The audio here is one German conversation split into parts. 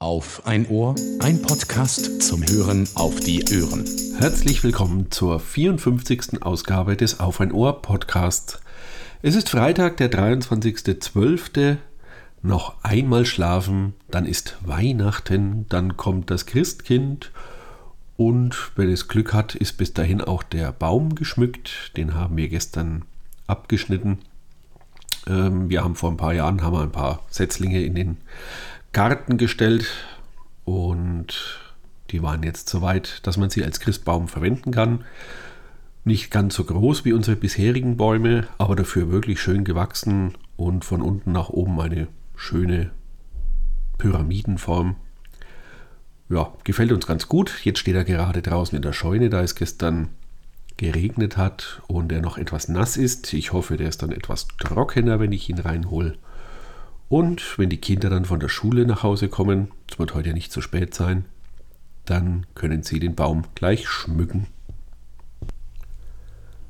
Auf ein Ohr, ein Podcast zum Hören auf die Ohren. Herzlich willkommen zur 54. Ausgabe des Auf ein Ohr Podcasts. Es ist Freitag, der 23.12. Noch einmal schlafen, dann ist Weihnachten, dann kommt das Christkind und wenn es Glück hat, ist bis dahin auch der Baum geschmückt. Den haben wir gestern abgeschnitten. Ähm, wir haben vor ein paar Jahren haben wir ein paar Setzlinge in den Garten gestellt und die waren jetzt so weit, dass man sie als Christbaum verwenden kann. Nicht ganz so groß wie unsere bisherigen Bäume, aber dafür wirklich schön gewachsen und von unten nach oben eine schöne Pyramidenform. Ja, gefällt uns ganz gut. Jetzt steht er gerade draußen in der Scheune, da es gestern geregnet hat und er noch etwas nass ist. Ich hoffe, der ist dann etwas trockener, wenn ich ihn reinhole. Und wenn die Kinder dann von der Schule nach Hause kommen, es wird heute ja nicht so spät sein, dann können sie den Baum gleich schmücken.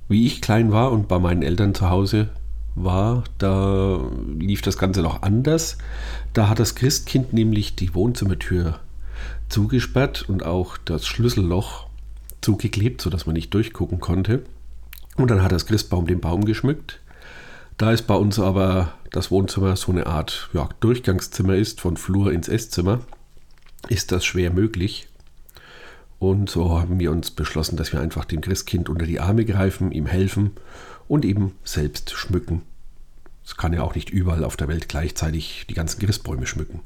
Wie ich klein war und bei meinen Eltern zu Hause war, da lief das Ganze noch anders. Da hat das Christkind nämlich die Wohnzimmertür zugesperrt und auch das Schlüsselloch zugeklebt, sodass man nicht durchgucken konnte. Und dann hat das Christbaum den Baum geschmückt. Da es bei uns aber das Wohnzimmer so eine Art ja, Durchgangszimmer ist, von Flur ins Esszimmer, ist das schwer möglich. Und so haben wir uns beschlossen, dass wir einfach dem Christkind unter die Arme greifen, ihm helfen und eben selbst schmücken. Es kann ja auch nicht überall auf der Welt gleichzeitig die ganzen Christbäume schmücken.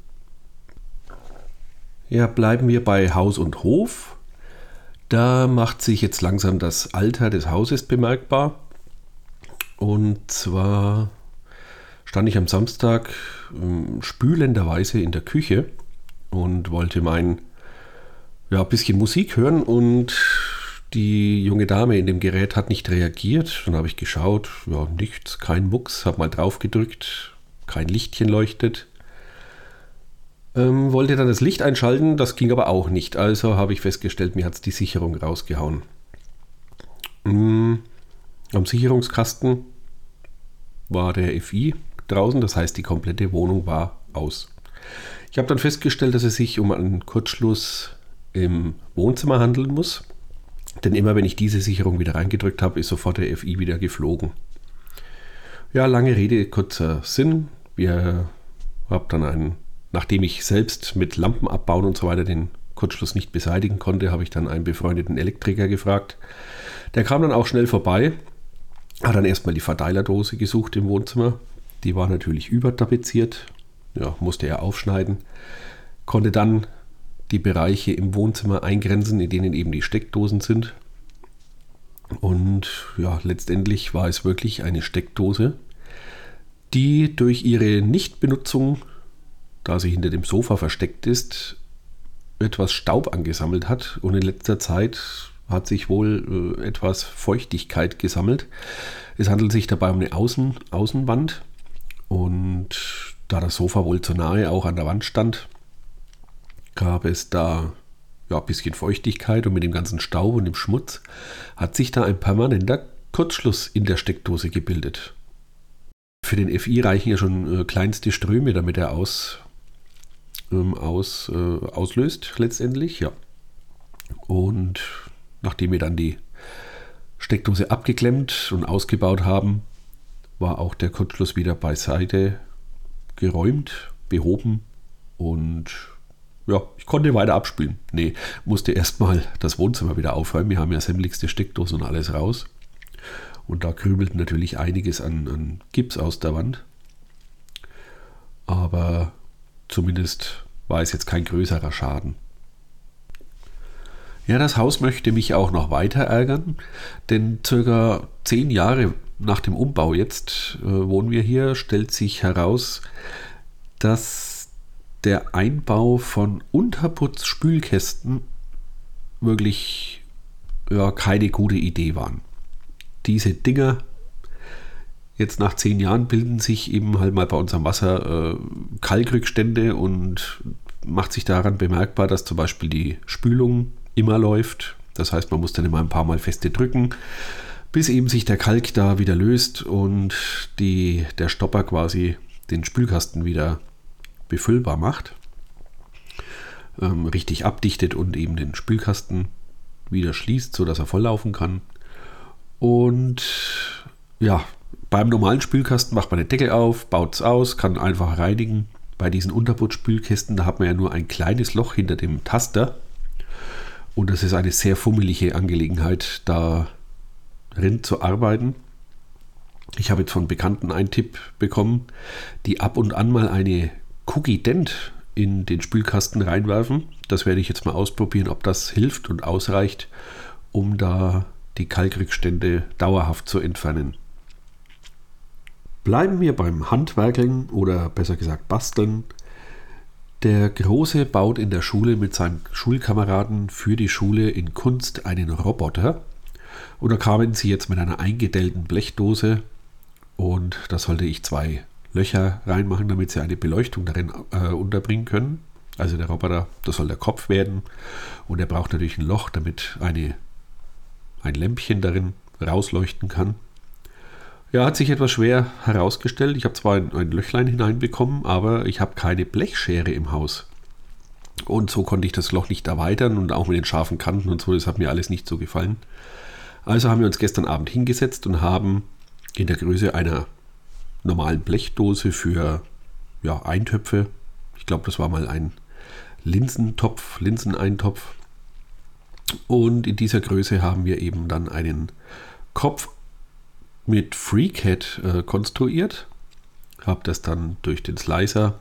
Ja, bleiben wir bei Haus und Hof. Da macht sich jetzt langsam das Alter des Hauses bemerkbar. Und zwar stand ich am Samstag ähm, spülenderweise in der Küche und wollte mein ja, bisschen Musik hören und die junge Dame in dem Gerät hat nicht reagiert. Dann habe ich geschaut, ja, nichts, kein Mucks, habe mal drauf gedrückt, kein Lichtchen leuchtet. Ähm, wollte dann das Licht einschalten, das ging aber auch nicht. Also habe ich festgestellt, mir hat es die Sicherung rausgehauen. Ähm, am Sicherungskasten war der FI draußen, das heißt die komplette Wohnung war aus. Ich habe dann festgestellt, dass es sich um einen Kurzschluss im Wohnzimmer handeln muss, denn immer wenn ich diese Sicherung wieder reingedrückt habe, ist sofort der FI wieder geflogen. Ja, lange Rede, kurzer Sinn. Wir haben dann einen, nachdem ich selbst mit Lampen abbauen und so weiter den Kurzschluss nicht beseitigen konnte, habe ich dann einen befreundeten Elektriker gefragt. Der kam dann auch schnell vorbei hat dann erstmal die Verteilerdose gesucht im Wohnzimmer. Die war natürlich übertapeziert. Ja, musste er aufschneiden. Konnte dann die Bereiche im Wohnzimmer eingrenzen, in denen eben die Steckdosen sind. Und ja, letztendlich war es wirklich eine Steckdose, die durch ihre Nichtbenutzung, da sie hinter dem Sofa versteckt ist, etwas Staub angesammelt hat und in letzter Zeit hat sich wohl äh, etwas Feuchtigkeit gesammelt. Es handelt sich dabei um eine Außen, Außenwand und da das Sofa wohl zu nahe auch an der Wand stand, gab es da ja, ein bisschen Feuchtigkeit und mit dem ganzen Staub und dem Schmutz hat sich da ein permanenter Kurzschluss in der Steckdose gebildet. Für den FI reichen ja schon äh, kleinste Ströme, damit er aus, ähm, aus, äh, auslöst letztendlich, ja. Und nachdem wir dann die Steckdose abgeklemmt und ausgebaut haben, war auch der Kurzschluss wieder beiseite geräumt, behoben und ja, ich konnte weiter abspielen. Nee, musste erstmal das Wohnzimmer wieder aufräumen. Wir haben ja sämtlichste Steckdosen und alles raus. Und da krümelt natürlich einiges an, an Gips aus der Wand. Aber zumindest war es jetzt kein größerer Schaden. Ja, das Haus möchte mich auch noch weiter ärgern, denn circa zehn Jahre nach dem Umbau jetzt äh, wohnen wir hier, stellt sich heraus, dass der Einbau von Unterputzspülkästen wirklich ja, keine gute Idee waren. Diese Dinger jetzt nach zehn Jahren bilden sich eben halt mal bei uns am Wasser äh, Kalkrückstände und macht sich daran bemerkbar, dass zum Beispiel die Spülung immer läuft. Das heißt, man muss dann immer ein paar Mal feste drücken, bis eben sich der Kalk da wieder löst und die, der Stopper quasi den Spülkasten wieder befüllbar macht. ähm, richtig abdichtet und eben den Spülkasten wieder schließt, sodass er volllaufen kann. Und ja, beim normalen Spülkasten macht man den Deckel auf, baut es aus, kann einfach reinigen. Bei diesen Unterbootspülkästen, da hat man ja nur ein kleines Loch hinter dem Taster. Und das ist eine sehr fummelige Angelegenheit, darin zu arbeiten. Ich habe jetzt von Bekannten einen Tipp bekommen, die ab und an mal eine Cookie Dent in den Spülkasten reinwerfen. Das werde ich jetzt mal ausprobieren, ob das hilft und ausreicht, um da die Kalkrückstände dauerhaft zu entfernen. Bleiben wir beim Handwerkeln oder besser gesagt Basteln. Der Große baut in der Schule mit seinen Schulkameraden für die Schule in Kunst einen Roboter. Und da kamen sie jetzt mit einer eingedellten Blechdose und da sollte ich zwei Löcher reinmachen, damit sie eine Beleuchtung darin äh, unterbringen können. Also der Roboter, das soll der Kopf werden und er braucht natürlich ein Loch, damit eine, ein Lämpchen darin rausleuchten kann. Ja, hat sich etwas schwer herausgestellt. Ich habe zwar ein, ein Löchlein hineinbekommen, aber ich habe keine Blechschere im Haus. Und so konnte ich das Loch nicht erweitern und auch mit den scharfen Kanten und so, das hat mir alles nicht so gefallen. Also haben wir uns gestern Abend hingesetzt und haben in der Größe einer normalen Blechdose für ja, Eintöpfe. Ich glaube, das war mal ein Linsentopf, Linseneintopf. Und in dieser Größe haben wir eben dann einen Kopf mit FreeCAD äh, konstruiert. Habe das dann durch den Slicer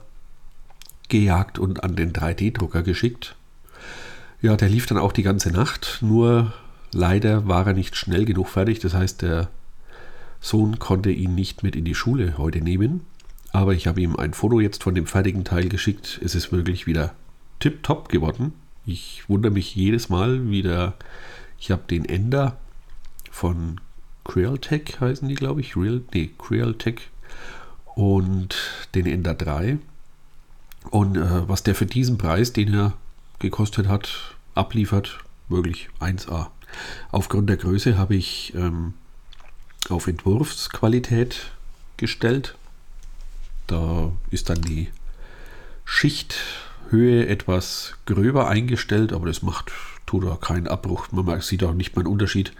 gejagt und an den 3D-Drucker geschickt. Ja, der lief dann auch die ganze Nacht, nur leider war er nicht schnell genug fertig. Das heißt, der Sohn konnte ihn nicht mit in die Schule heute nehmen, aber ich habe ihm ein Foto jetzt von dem fertigen Teil geschickt. Es ist wirklich wieder tipptopp geworden. Ich wundere mich jedes Mal wieder. Ich habe den Ender von Crealtech heißen die, glaube ich. Real, nee, Crealtech und den Ender 3. Und äh, was der für diesen Preis, den er gekostet hat, abliefert, wirklich 1A. Aufgrund der Größe habe ich ähm, auf Entwurfsqualität gestellt. Da ist dann die Schichthöhe etwas gröber eingestellt, aber das macht, tut da keinen Abbruch. Man sieht auch nicht mal einen Unterschied.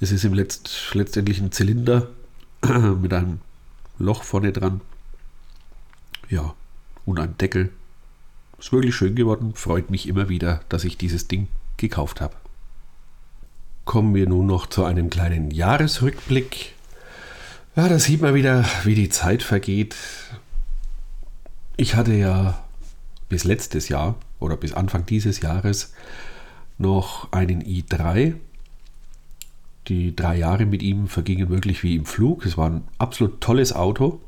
Es ist im Letzt, letztendlich ein Zylinder mit einem Loch vorne dran. Ja, und ein Deckel. Ist wirklich schön geworden. Freut mich immer wieder, dass ich dieses Ding gekauft habe kommen wir nun noch zu einem kleinen Jahresrückblick. Ja, da sieht man wieder, wie die Zeit vergeht. Ich hatte ja bis letztes Jahr oder bis Anfang dieses Jahres noch einen i3. Die drei Jahre mit ihm vergingen wirklich wie im Flug. Es war ein absolut tolles Auto.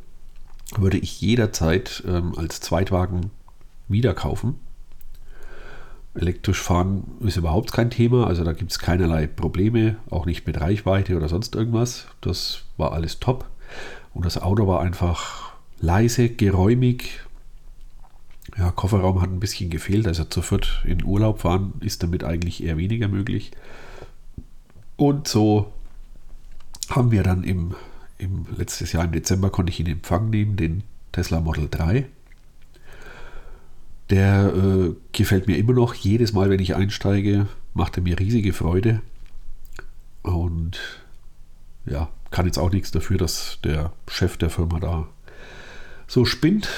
Würde ich jederzeit ähm, als Zweitwagen wieder kaufen. Elektrisch fahren ist überhaupt kein Thema, also da gibt es keinerlei Probleme, auch nicht mit Reichweite oder sonst irgendwas. Das war alles top. Und das Auto war einfach leise, geräumig. Ja, Kofferraum hat ein bisschen gefehlt, also zu viert in Urlaub fahren ist damit eigentlich eher weniger möglich. Und so haben wir dann im, im letztes Jahr im Dezember konnte ich in Empfang nehmen, den Tesla Model 3. Der äh, gefällt mir immer noch. Jedes Mal, wenn ich einsteige, macht er mir riesige Freude. Und ja, kann jetzt auch nichts dafür, dass der Chef der Firma da so spinnt.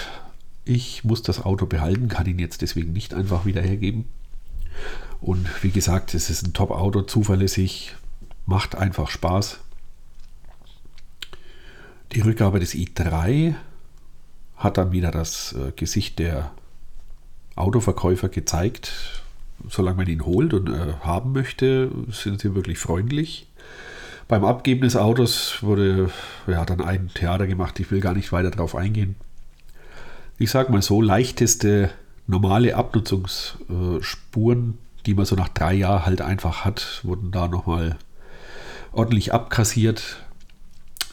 Ich muss das Auto behalten, kann ihn jetzt deswegen nicht einfach wieder hergeben. Und wie gesagt, es ist ein Top-Auto, zuverlässig, macht einfach Spaß. Die Rückgabe des i3 hat dann wieder das äh, Gesicht der Autoverkäufer gezeigt, solange man ihn holt und äh, haben möchte, sind sie wirklich freundlich. Beim Abgeben des Autos wurde ja, dann ein Theater gemacht. Ich will gar nicht weiter darauf eingehen. Ich sage mal so, leichteste normale Abnutzungsspuren, die man so nach drei Jahren halt einfach hat, wurden da nochmal ordentlich abkassiert.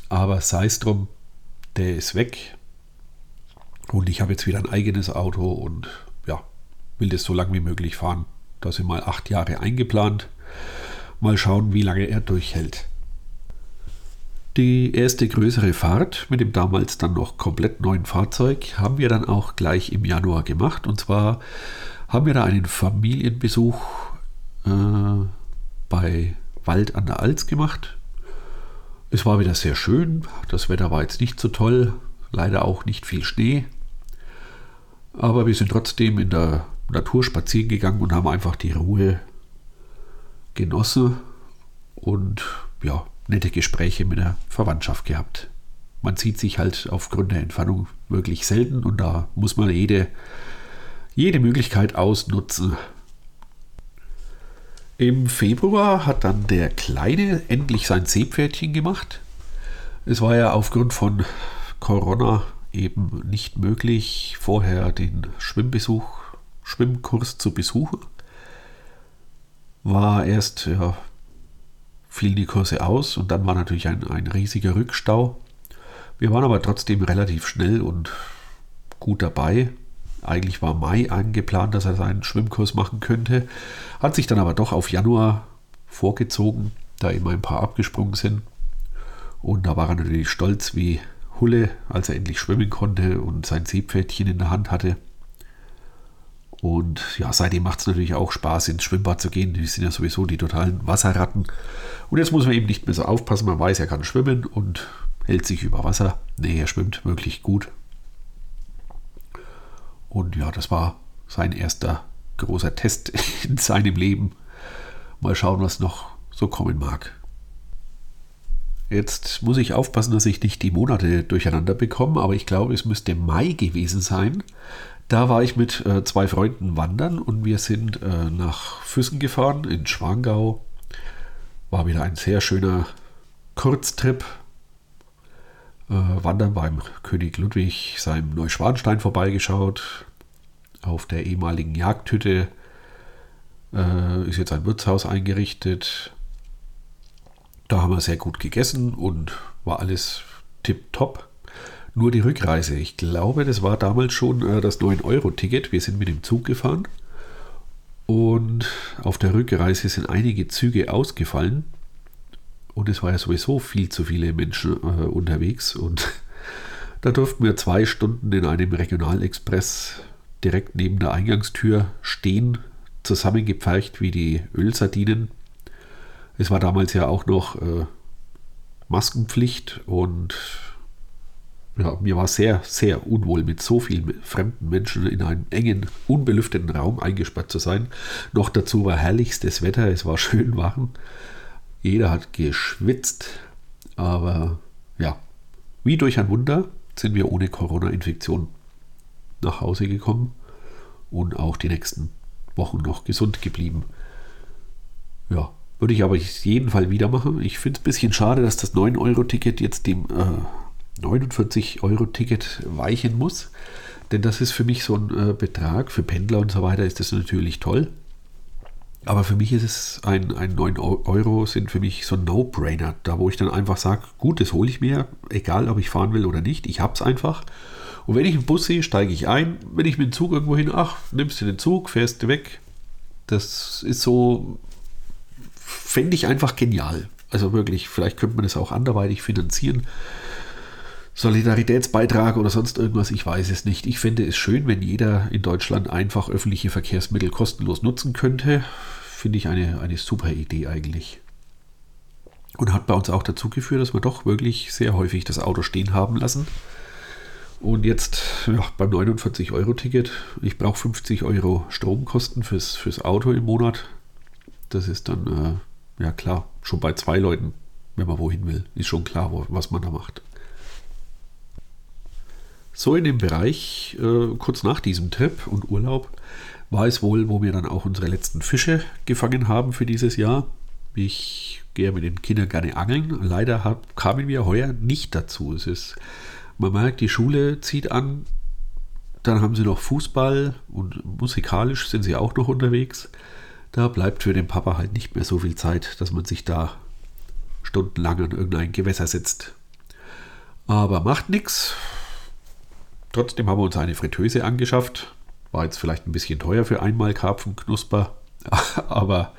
Aber sei es drum, der ist weg. Und ich habe jetzt wieder ein eigenes Auto und will das so lange wie möglich fahren. Da sind mal acht Jahre eingeplant. Mal schauen, wie lange er durchhält. Die erste größere Fahrt mit dem damals dann noch komplett neuen Fahrzeug haben wir dann auch gleich im Januar gemacht. Und zwar haben wir da einen Familienbesuch äh, bei Wald an der Alz gemacht. Es war wieder sehr schön, das Wetter war jetzt nicht so toll, leider auch nicht viel Schnee. Aber wir sind trotzdem in der Natur spazieren gegangen und haben einfach die Ruhe genossen und ja, nette Gespräche mit der Verwandtschaft gehabt. Man sieht sich halt aufgrund der Entfernung wirklich selten und da muss man jede, jede Möglichkeit ausnutzen. Im Februar hat dann der Kleine endlich sein Seepferdchen gemacht. Es war ja aufgrund von Corona eben nicht möglich, vorher den Schwimmbesuch, Schwimmkurs zu besuchen. War erst, ja, fielen die Kurse aus und dann war natürlich ein, ein riesiger Rückstau. Wir waren aber trotzdem relativ schnell und gut dabei. Eigentlich war Mai eingeplant, dass er seinen Schwimmkurs machen könnte. Hat sich dann aber doch auf Januar vorgezogen, da immer ein paar abgesprungen sind. Und da war er natürlich stolz wie Hulle, als er endlich schwimmen konnte und sein Seepferdchen in der Hand hatte. Und ja, seitdem macht es natürlich auch Spaß, ins Schwimmbad zu gehen. Die sind ja sowieso die totalen Wasserratten. Und jetzt muss man eben nicht mehr so aufpassen. Man weiß, er kann schwimmen und hält sich über Wasser. Nee, er schwimmt wirklich gut. Und ja, das war sein erster großer Test in seinem Leben. Mal schauen, was noch so kommen mag. Jetzt muss ich aufpassen, dass ich nicht die Monate durcheinander bekomme, aber ich glaube, es müsste Mai gewesen sein. Da war ich mit äh, zwei Freunden wandern und wir sind äh, nach Füssen gefahren in Schwangau. War wieder ein sehr schöner Kurztrip äh, wandern beim König Ludwig seinem Neuschwanstein vorbeigeschaut. Auf der ehemaligen Jagdhütte äh, ist jetzt ein Wirtshaus eingerichtet. Da haben wir sehr gut gegessen und war alles tipptopp. Nur die Rückreise. Ich glaube, das war damals schon äh, das 9-Euro-Ticket. Wir sind mit dem Zug gefahren. Und auf der Rückreise sind einige Züge ausgefallen. Und es war ja sowieso viel zu viele Menschen äh, unterwegs. Und da durften wir zwei Stunden in einem Regionalexpress direkt neben der Eingangstür stehen, zusammengepfercht wie die Ölsardinen. Es war damals ja auch noch äh, Maskenpflicht und ja, mir war sehr, sehr unwohl, mit so vielen fremden Menschen in einem engen, unbelüfteten Raum eingesperrt zu sein. Noch dazu war herrlichstes Wetter, es war schön warm. Jeder hat geschwitzt, aber ja, wie durch ein Wunder sind wir ohne Corona-Infektion nach Hause gekommen und auch die nächsten Wochen noch gesund geblieben. Ja, würde ich aber auf jeden Fall wieder machen. Ich finde es ein bisschen schade, dass das 9-Euro-Ticket jetzt dem äh, 49-Euro-Ticket weichen muss. Denn das ist für mich so ein äh, Betrag. Für Pendler und so weiter ist das natürlich toll. Aber für mich ist es ein, ein 9 Euro sind für mich so ein No-Brainer. Da wo ich dann einfach sage, gut, das hole ich mir, egal ob ich fahren will oder nicht, ich habe es einfach. Und wenn ich einen Bus sehe, steige ich ein. Wenn ich mit dem Zug irgendwo hin, ach, nimmst du den Zug, fährst du weg. Das ist so, fände ich einfach genial. Also wirklich, vielleicht könnte man das auch anderweitig finanzieren. Solidaritätsbeitrag oder sonst irgendwas, ich weiß es nicht. Ich finde es schön, wenn jeder in Deutschland einfach öffentliche Verkehrsmittel kostenlos nutzen könnte. Finde ich eine, eine super Idee eigentlich. Und hat bei uns auch dazu geführt, dass wir doch wirklich sehr häufig das Auto stehen haben lassen. Und jetzt ja, beim 49-Euro-Ticket, ich brauche 50 Euro Stromkosten fürs, fürs Auto im Monat. Das ist dann, äh, ja klar, schon bei zwei Leuten, wenn man wohin will, ist schon klar, wo, was man da macht. So in dem Bereich, äh, kurz nach diesem Trip und Urlaub, war es wohl, wo wir dann auch unsere letzten Fische gefangen haben für dieses Jahr. Ich gehe mit den Kindern gerne angeln. Leider hab, kamen wir heuer nicht dazu. Es ist, man merkt, die Schule zieht an. Dann haben sie noch Fußball und musikalisch sind sie auch noch unterwegs. Da bleibt für den Papa halt nicht mehr so viel Zeit, dass man sich da stundenlang an irgendein Gewässer setzt. Aber macht nichts. Trotzdem haben wir uns eine Fritteuse angeschafft. War jetzt vielleicht ein bisschen teuer für einmal Karpfenknusper, aber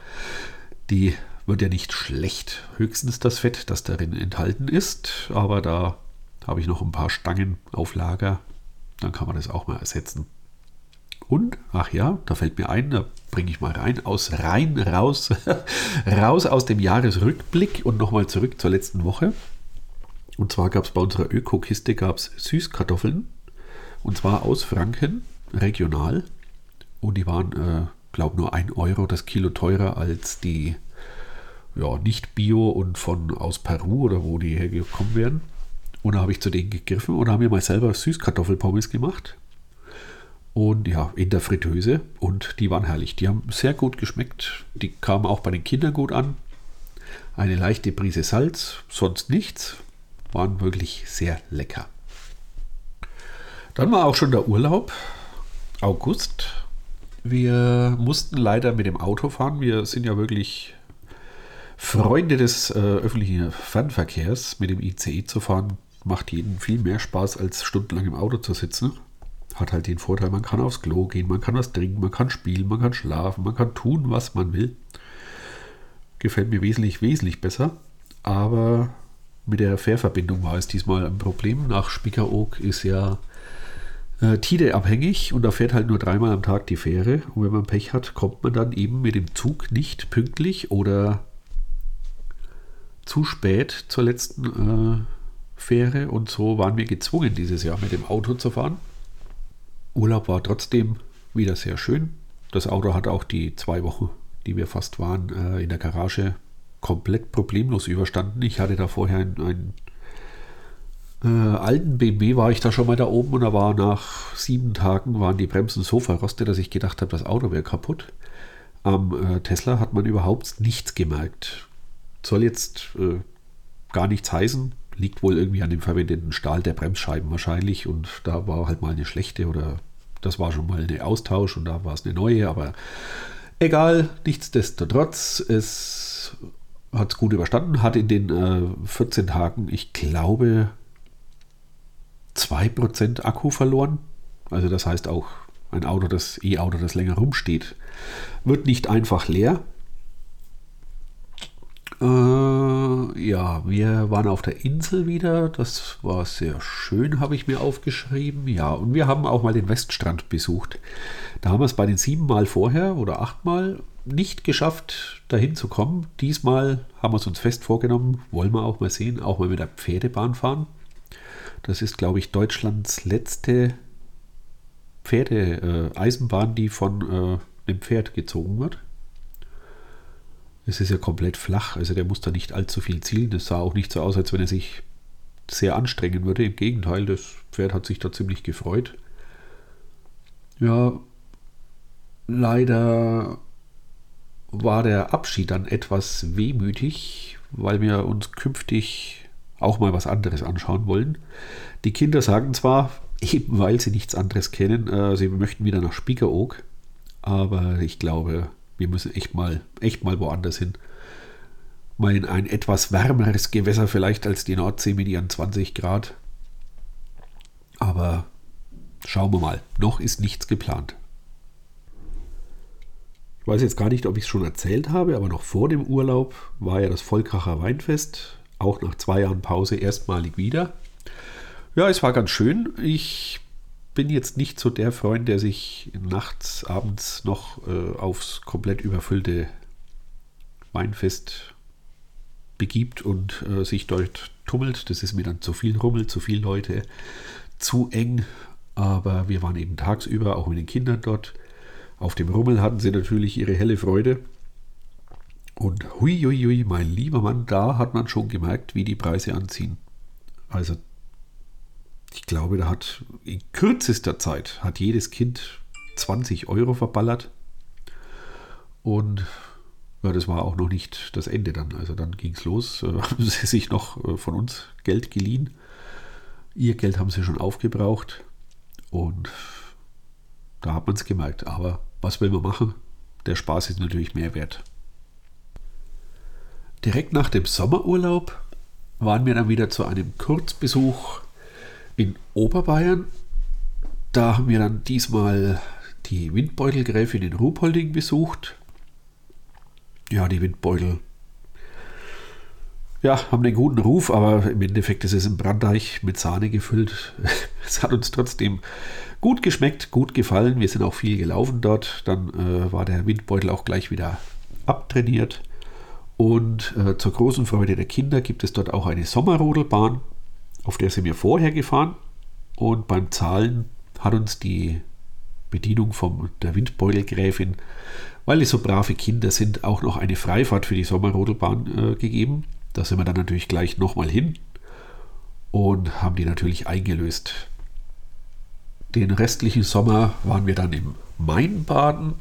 die wird ja nicht schlecht. Höchstens das Fett, das darin enthalten ist, aber da habe ich noch ein paar Stangen auf Lager. Dann kann man das auch mal ersetzen. Und, ach ja, da fällt mir ein, da bringe ich mal rein, aus rein, raus, raus aus dem Jahresrückblick und nochmal zurück zur letzten Woche. Und zwar gab es bei unserer Öko-Kiste Süßkartoffeln. Und zwar aus Franken, regional. Und die waren, äh, glaube nur 1 Euro das Kilo teurer als die ja, nicht Bio und von aus Peru oder wo die hergekommen wären. Und da habe ich zu denen gegriffen und habe mir mal selber Süßkartoffelpommes gemacht. Und ja, in der Fritteuse. Und die waren herrlich. Die haben sehr gut geschmeckt. Die kamen auch bei den Kindern gut an. Eine leichte Prise Salz, sonst nichts. Waren wirklich sehr lecker. Dann war auch schon der Urlaub. August. Wir mussten leider mit dem Auto fahren. Wir sind ja wirklich Freunde des äh, öffentlichen Fernverkehrs. Mit dem ICE zu fahren macht jeden viel mehr Spaß, als stundenlang im Auto zu sitzen. Hat halt den Vorteil, man kann aufs Klo gehen, man kann was trinken, man kann spielen, man kann schlafen, man kann tun, was man will. Gefällt mir wesentlich, wesentlich besser. Aber mit der Fährverbindung war es diesmal ein Problem. Nach Spiekeroog ist ja äh, Tide abhängig und da fährt halt nur dreimal am Tag die Fähre. Und wenn man Pech hat, kommt man dann eben mit dem Zug nicht pünktlich oder zu spät zur letzten äh, Fähre. Und so waren wir gezwungen, dieses Jahr mit dem Auto zu fahren. Urlaub war trotzdem wieder sehr schön. Das Auto hat auch die zwei Wochen, die wir fast waren, äh, in der Garage komplett problemlos überstanden. Ich hatte da vorher einen, einen äh, alten BMW, war ich da schon mal da oben und da war nach sieben Tagen waren die Bremsen so verrostet, dass ich gedacht habe, das Auto wäre kaputt. Am äh, Tesla hat man überhaupt nichts gemerkt. Soll jetzt äh, gar nichts heißen, liegt wohl irgendwie an dem verwendeten Stahl der Bremsscheiben wahrscheinlich und da war halt mal eine schlechte oder das war schon mal eine Austausch und da war es eine neue, aber egal, nichtsdestotrotz, es hat es gut überstanden, hat in den äh, 14 Tagen, ich glaube, 2% Akku verloren. Also das heißt auch ein Auto, das E-Auto, das länger rumsteht, wird nicht einfach leer. Äh, ja, wir waren auf der Insel wieder. Das war sehr schön, habe ich mir aufgeschrieben. Ja, und wir haben auch mal den Weststrand besucht. Da haben wir es bei den sieben Mal vorher oder achtmal nicht geschafft, dahin zu kommen. Diesmal haben wir es uns fest vorgenommen, wollen wir auch mal sehen, auch mal mit der Pferdebahn fahren. Das ist, glaube ich, Deutschlands letzte Pferde-Eisenbahn, äh, die von äh, einem Pferd gezogen wird. Es ist ja komplett flach, also der muss da nicht allzu viel zielen. Das sah auch nicht so aus, als wenn er sich sehr anstrengen würde. Im Gegenteil, das Pferd hat sich da ziemlich gefreut. Ja, leider war der Abschied dann etwas wehmütig, weil wir uns künftig auch mal was anderes anschauen wollen. Die Kinder sagen zwar, eben weil sie nichts anderes kennen, äh, sie möchten wieder nach Spiekeroog, aber ich glaube, wir müssen echt mal, echt mal woanders hin. Mal in ein etwas wärmeres Gewässer vielleicht als die Nordsee mit ihren 20 Grad. Aber schauen wir mal. Noch ist nichts geplant. Ich weiß jetzt gar nicht, ob ich es schon erzählt habe, aber noch vor dem Urlaub war ja das Volkracher Weinfest. Auch nach zwei Jahren Pause erstmalig wieder. Ja, es war ganz schön. Ich bin jetzt nicht so der Freund, der sich nachts, abends noch äh, aufs komplett überfüllte Weinfest begibt und äh, sich dort tummelt. Das ist mir dann zu viel Rummel, zu viele Leute, zu eng. Aber wir waren eben tagsüber auch mit den Kindern dort. Auf dem Rummel hatten sie natürlich ihre helle Freude. Und hui, hui, hui, mein lieber Mann, da hat man schon gemerkt, wie die Preise anziehen. Also ich glaube, da hat in kürzester Zeit hat jedes Kind 20 Euro verballert. Und ja, das war auch noch nicht das Ende dann. Also dann ging es los. Äh, haben sie sich noch äh, von uns Geld geliehen. Ihr Geld haben sie schon aufgebraucht. Und da hat man es gemerkt. Aber was will man machen? Der Spaß ist natürlich mehr wert. Direkt nach dem Sommerurlaub waren wir dann wieder zu einem Kurzbesuch in Oberbayern. Da haben wir dann diesmal die Windbeutelgräfin in Ruhpolding besucht. Ja, die Windbeutel ja, haben einen guten Ruf, aber im Endeffekt ist es ein Brandeich mit Sahne gefüllt. Es hat uns trotzdem Gut geschmeckt, gut gefallen. Wir sind auch viel gelaufen dort. Dann äh, war der Windbeutel auch gleich wieder abtrainiert. Und äh, zur großen Freude der Kinder gibt es dort auch eine Sommerrodelbahn, auf der sind wir vorher gefahren. Und beim Zahlen hat uns die Bedienung von der Windbeutelgräfin, weil die so brave Kinder sind, auch noch eine Freifahrt für die Sommerrodelbahn äh, gegeben. Da sind wir dann natürlich gleich nochmal hin und haben die natürlich eingelöst. Den restlichen Sommer waren wir dann im Main baden.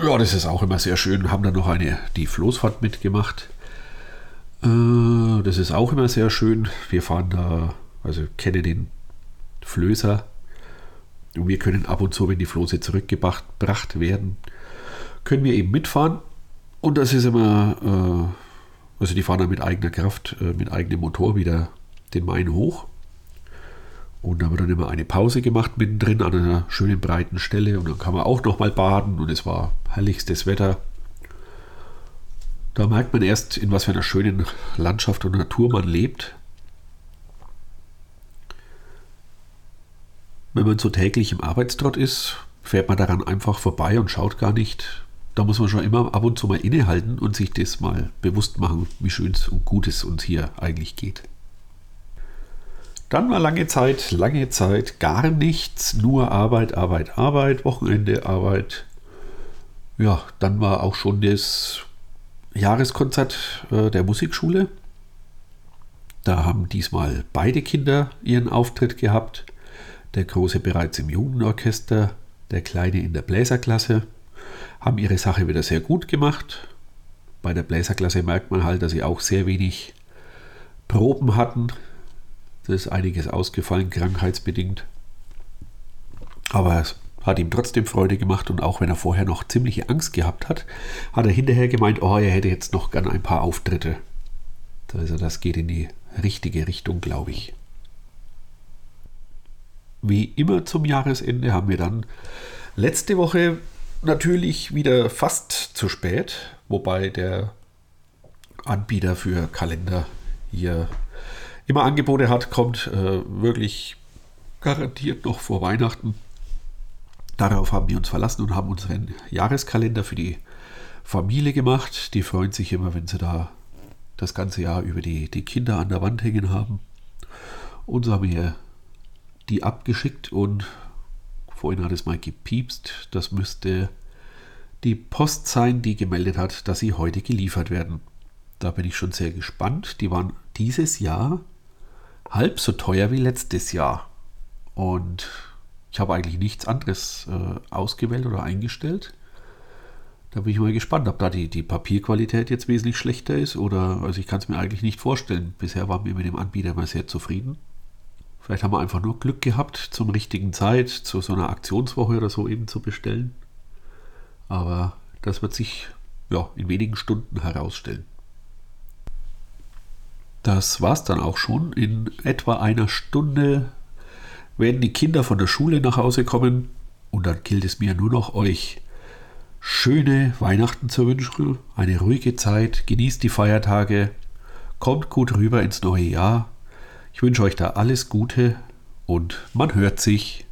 Ja, das ist auch immer sehr schön. Haben dann noch eine, die Floßfahrt mitgemacht. Äh, das ist auch immer sehr schön. Wir fahren da, also kennen den Flößer und wir können ab und zu, wenn die Floße zurückgebracht werden, können wir eben mitfahren. Und das ist immer, äh, also die fahren dann mit eigener Kraft, äh, mit eigenem Motor wieder den Main hoch. Und da wird dann immer eine Pause gemacht mittendrin an einer schönen breiten Stelle. Und dann kann man auch nochmal baden und es war herrlichstes Wetter. Da merkt man erst, in was für einer schönen Landschaft und Natur man lebt. Wenn man so täglich im Arbeitstrott ist, fährt man daran einfach vorbei und schaut gar nicht. Da muss man schon immer ab und zu mal innehalten und sich das mal bewusst machen, wie schön und gut es uns hier eigentlich geht. Dann war lange Zeit, lange Zeit gar nichts, nur Arbeit, Arbeit, Arbeit, Wochenende, Arbeit. Ja, dann war auch schon das Jahreskonzert äh, der Musikschule. Da haben diesmal beide Kinder ihren Auftritt gehabt der Große bereits im Jugendorchester, der Kleine in der Bläserklasse, haben ihre Sache wieder sehr gut gemacht. Bei der Bläserklasse merkt man halt, dass sie auch sehr wenig Proben hatten. Da ist einiges ausgefallen, krankheitsbedingt. Aber es hat ihm trotzdem Freude gemacht und auch wenn er vorher noch ziemliche Angst gehabt hat, hat er hinterher gemeint, oh, er hätte jetzt noch gern ein paar Auftritte. Also das geht in die richtige Richtung, glaube ich. Wie immer zum Jahresende haben wir dann letzte Woche natürlich wieder fast zu spät, wobei der Anbieter für Kalender hier immer Angebote hat, kommt äh, wirklich garantiert noch vor Weihnachten. Darauf haben wir uns verlassen und haben unseren Jahreskalender für die Familie gemacht. Die freuen sich immer, wenn sie da das ganze Jahr über die, die Kinder an der Wand hängen haben. Und so haben wir die abgeschickt und vorhin hat es mal gepiepst. Das müsste die Post sein, die gemeldet hat, dass sie heute geliefert werden. Da bin ich schon sehr gespannt. Die waren dieses Jahr halb so teuer wie letztes Jahr. Und ich habe eigentlich nichts anderes äh, ausgewählt oder eingestellt. Da bin ich mal gespannt, ob da die, die Papierqualität jetzt wesentlich schlechter ist oder, also ich kann es mir eigentlich nicht vorstellen. Bisher waren wir mit dem Anbieter mal sehr zufrieden. Vielleicht haben wir einfach nur Glück gehabt, zum richtigen Zeit, zu so einer Aktionswoche oder so eben zu bestellen. Aber das wird sich ja, in wenigen Stunden herausstellen. Das war's dann auch schon. In etwa einer Stunde werden die Kinder von der Schule nach Hause kommen und dann gilt es mir nur noch euch schöne Weihnachten zu wünschen, eine ruhige Zeit, genießt die Feiertage, kommt gut rüber ins neue Jahr ich wünsche euch da alles Gute und man hört sich.